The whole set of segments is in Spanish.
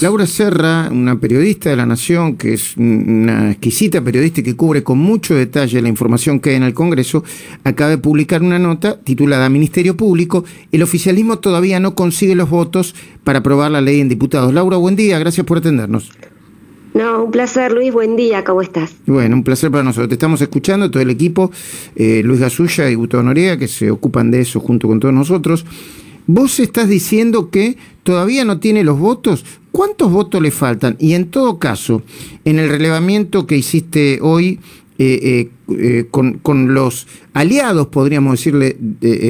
Laura Serra, una periodista de la Nación, que es una exquisita periodista que cubre con mucho detalle la información que hay en el Congreso, acaba de publicar una nota titulada Ministerio Público, el oficialismo todavía no consigue los votos para aprobar la ley en diputados. Laura, buen día, gracias por atendernos. No, un placer, Luis, buen día, ¿cómo estás? Bueno, un placer para nosotros. Te estamos escuchando, todo el equipo, eh, Luis Gasulla y Gustavo Noriega, que se ocupan de eso junto con todos nosotros. Vos estás diciendo que todavía no tiene los votos. ¿Cuántos votos le faltan? Y en todo caso, en el relevamiento que hiciste hoy eh, eh, eh, con, con, los aliados, podríamos decirle,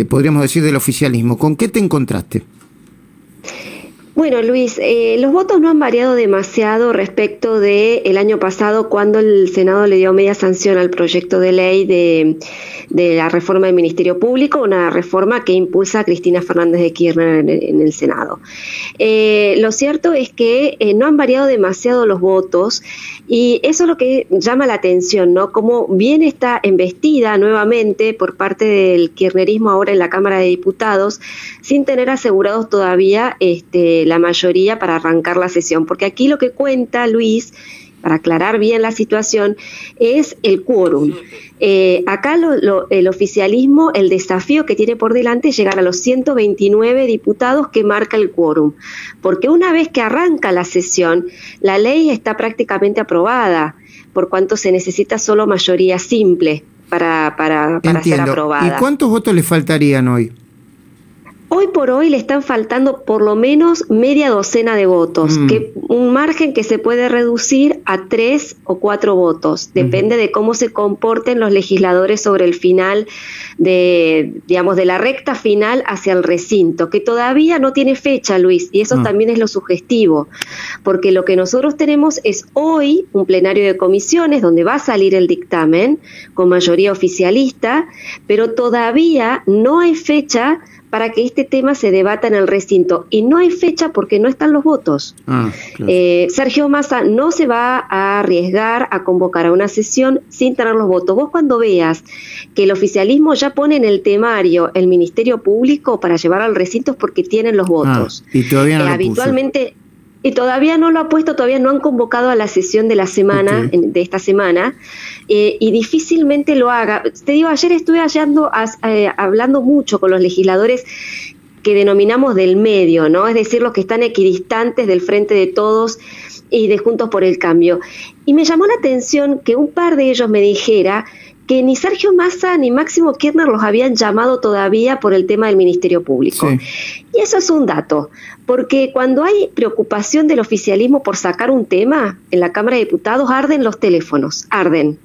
podríamos decir del oficialismo, ¿con qué te encontraste? Bueno, Luis, eh, los votos no han variado demasiado respecto del el año pasado cuando el Senado le dio media sanción al proyecto de ley de, la reforma del Ministerio Público, una reforma que impulsa Cristina Fernández de Kirchner en, el Senado. Eh, lo cierto es que eh, no han variado demasiado los votos y eso es lo que llama la atención, ¿no? Como bien está embestida nuevamente por parte del kirchnerismo ahora en la Cámara de Diputados, sin tener asegurados todavía este, la mayoría para arrancar la sesión. Porque aquí lo que cuenta Luis, para aclarar bien la situación, es el quórum. Eh, acá el oficialismo, el desafío que tiene por delante es llegar a los 129 diputados que marca el quórum, porque una vez que arranca la sesión, la ley está prácticamente aprobada, por cuanto se necesita solo mayoría simple para, para, para ser aprobada. ¿Y cuántos votos le faltarían hoy? Hoy por hoy le están faltando por lo menos media docena de votos, mm. que un margen que se puede reducir a tres o cuatro votos. Depende de cómo se comporten los legisladores sobre el final de, digamos, de la recta final hacia el recinto, que todavía no tiene fecha, Luis, y eso ah. también es lo sugestivo, porque lo que nosotros tenemos es hoy un plenario de comisiones donde va a salir el dictamen con mayoría oficialista, pero todavía no hay fecha para que este tema se debata en el recinto. Y no hay fecha porque no están los votos. Ah, eh, Sergio Massa no se va a arriesgar a convocar a una sesión sin tener los votos. Vos cuando veas que el oficialismo ya pone en el temario el Ministerio Público para llevar al recinto es porque tienen los ah, votos. y todavía no eh, habitualmente y todavía no lo ha puesto, todavía no han convocado a la sesión de la semana, de esta semana, eh, y difícilmente lo haga. Te digo, ayer estuve hallando, eh, hablando mucho con los legisladores que denominamos del medio, ¿no? Es decir, los que están equidistantes del frente de todos y de Juntos por el Cambio. Y me llamó la atención que un par de ellos me dijera que ni Sergio Massa ni Máximo Kirchner los habían llamado todavía por el tema del Ministerio Público. Y eso es un dato, porque cuando hay preocupación del oficialismo por sacar un tema, en la Cámara de Diputados arden los teléfonos, arden.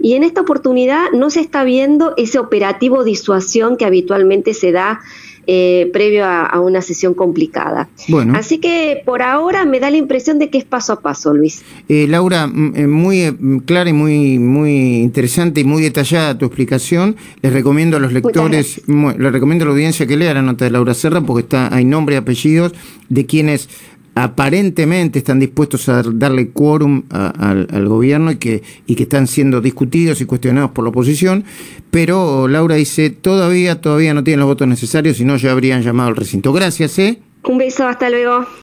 Y en esta oportunidad no se está viendo ese operativo disuasión que habitualmente se da eh, previo a, una sesión complicada. Bueno. Así que por ahora me da la impresión de que es paso a paso, Luis. Eh, Laura, eh, muy clara y muy, muy interesante y muy detallada tu explicación. Les recomiendo a los lectores, les recomiendo a la audiencia que lea la nota de Laura Serra porque está, hay nombre y apellidos de quienes aparentemente están dispuestos a darle quórum al gobierno y que, y que están siendo discutidos y cuestionados por la oposición, pero Laura dice, todavía, todavía no tienen los votos necesarios, si no ya habrían llamado al recinto. Gracias, ¿eh? Un beso, hasta luego.